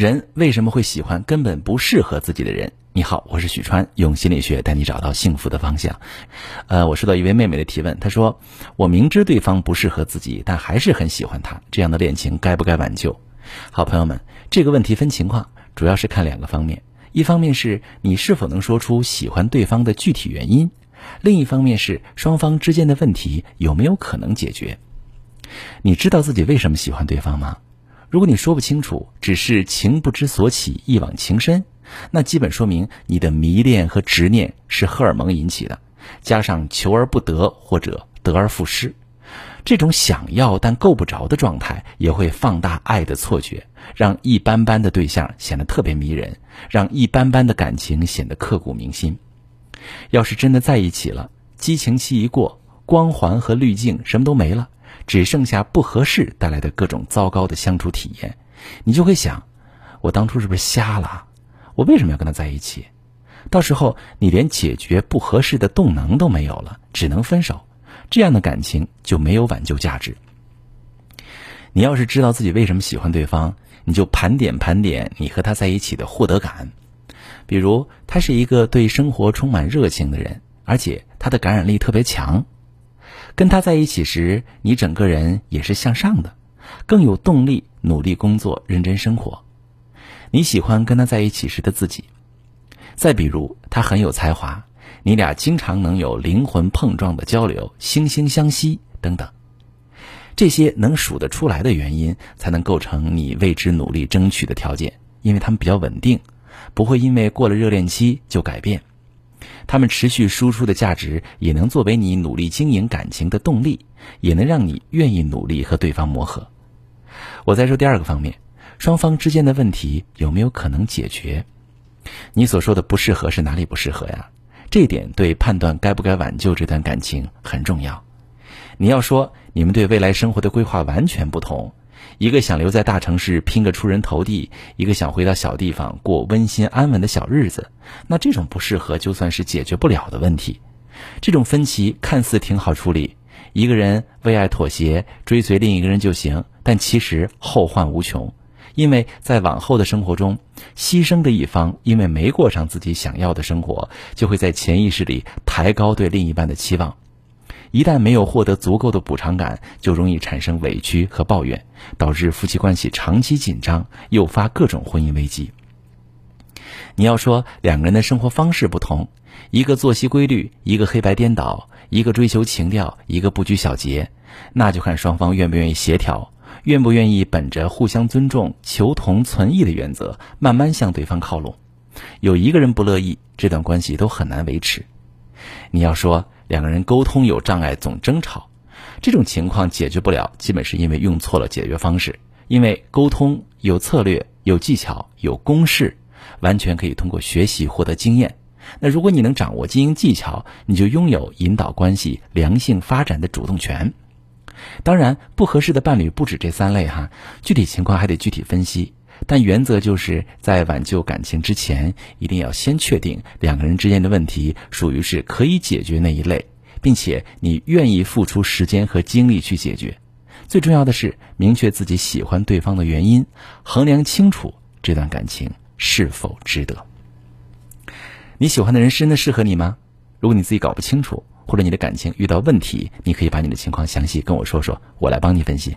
人为什么会喜欢根本不适合自己的人？你好，我是许川，用心理学带你找到幸福的方向。呃，我收到一位妹妹的提问，她说：“我明知对方不适合自己，但还是很喜欢他，这样的恋情该不该挽救？”好朋友们，这个问题分情况，主要是看两个方面：一方面是你是否能说出喜欢对方的具体原因；另一方面是双方之间的问题有没有可能解决。你知道自己为什么喜欢对方吗？如果你说不清楚，只是情不知所起，一往情深。那基本说明你的迷恋和执念是荷尔蒙引起的，加上求而不得或者得而复失，这种想要但够不着的状态，也会放大爱的错觉，让一般般的对象显得特别迷人，让一般般的感情显得刻骨铭心。要是真的在一起了，激情期一过，光环和滤镜什么都没了，只剩下不合适带来的各种糟糕的相处体验，你就会想：我当初是不是瞎了？我为什么要跟他在一起？到时候你连解决不合适的动能都没有了，只能分手，这样的感情就没有挽救价值。你要是知道自己为什么喜欢对方，你就盘点盘点你和他在一起的获得感。比如，他是一个对生活充满热情的人，而且他的感染力特别强。跟他在一起时，你整个人也是向上的，更有动力努力工作、认真生活。你喜欢跟他在一起时的自己，再比如他很有才华，你俩经常能有灵魂碰撞的交流，惺惺相惜等等，这些能数得出来的原因，才能构成你为之努力争取的条件，因为他们比较稳定，不会因为过了热恋期就改变，他们持续输出的价值，也能作为你努力经营感情的动力，也能让你愿意努力和对方磨合。我再说第二个方面。双方之间的问题有没有可能解决？你所说的不适合是哪里不适合呀？这一点对判断该不该挽救这段感情很重要。你要说你们对未来生活的规划完全不同，一个想留在大城市拼个出人头地，一个想回到小地方过温馨安稳的小日子，那这种不适合就算是解决不了的问题。这种分歧看似挺好处理，一个人为爱妥协，追随另一个人就行，但其实后患无穷。因为在往后的生活中，牺牲的一方因为没过上自己想要的生活，就会在潜意识里抬高对另一半的期望。一旦没有获得足够的补偿感，就容易产生委屈和抱怨，导致夫妻关系长期紧张，诱发各种婚姻危机。你要说两个人的生活方式不同，一个作息规律，一个黑白颠倒，一个追求情调，一个不拘小节，那就看双方愿不愿意协调。愿不愿意本着互相尊重、求同存异的原则，慢慢向对方靠拢？有一个人不乐意，这段关系都很难维持。你要说两个人沟通有障碍，总争吵，这种情况解决不了，基本是因为用错了解决方式。因为沟通有策略、有技巧、有公式，完全可以通过学习获得经验。那如果你能掌握经营技巧，你就拥有引导关系良性发展的主动权。当然，不合适的伴侣不止这三类哈，具体情况还得具体分析。但原则就是在挽救感情之前，一定要先确定两个人之间的问题属于是可以解决那一类，并且你愿意付出时间和精力去解决。最重要的是明确自己喜欢对方的原因，衡量清楚这段感情是否值得。你喜欢的人真的适合你吗？如果你自己搞不清楚。或者你的感情遇到问题，你可以把你的情况详细跟我说说，我来帮你分析。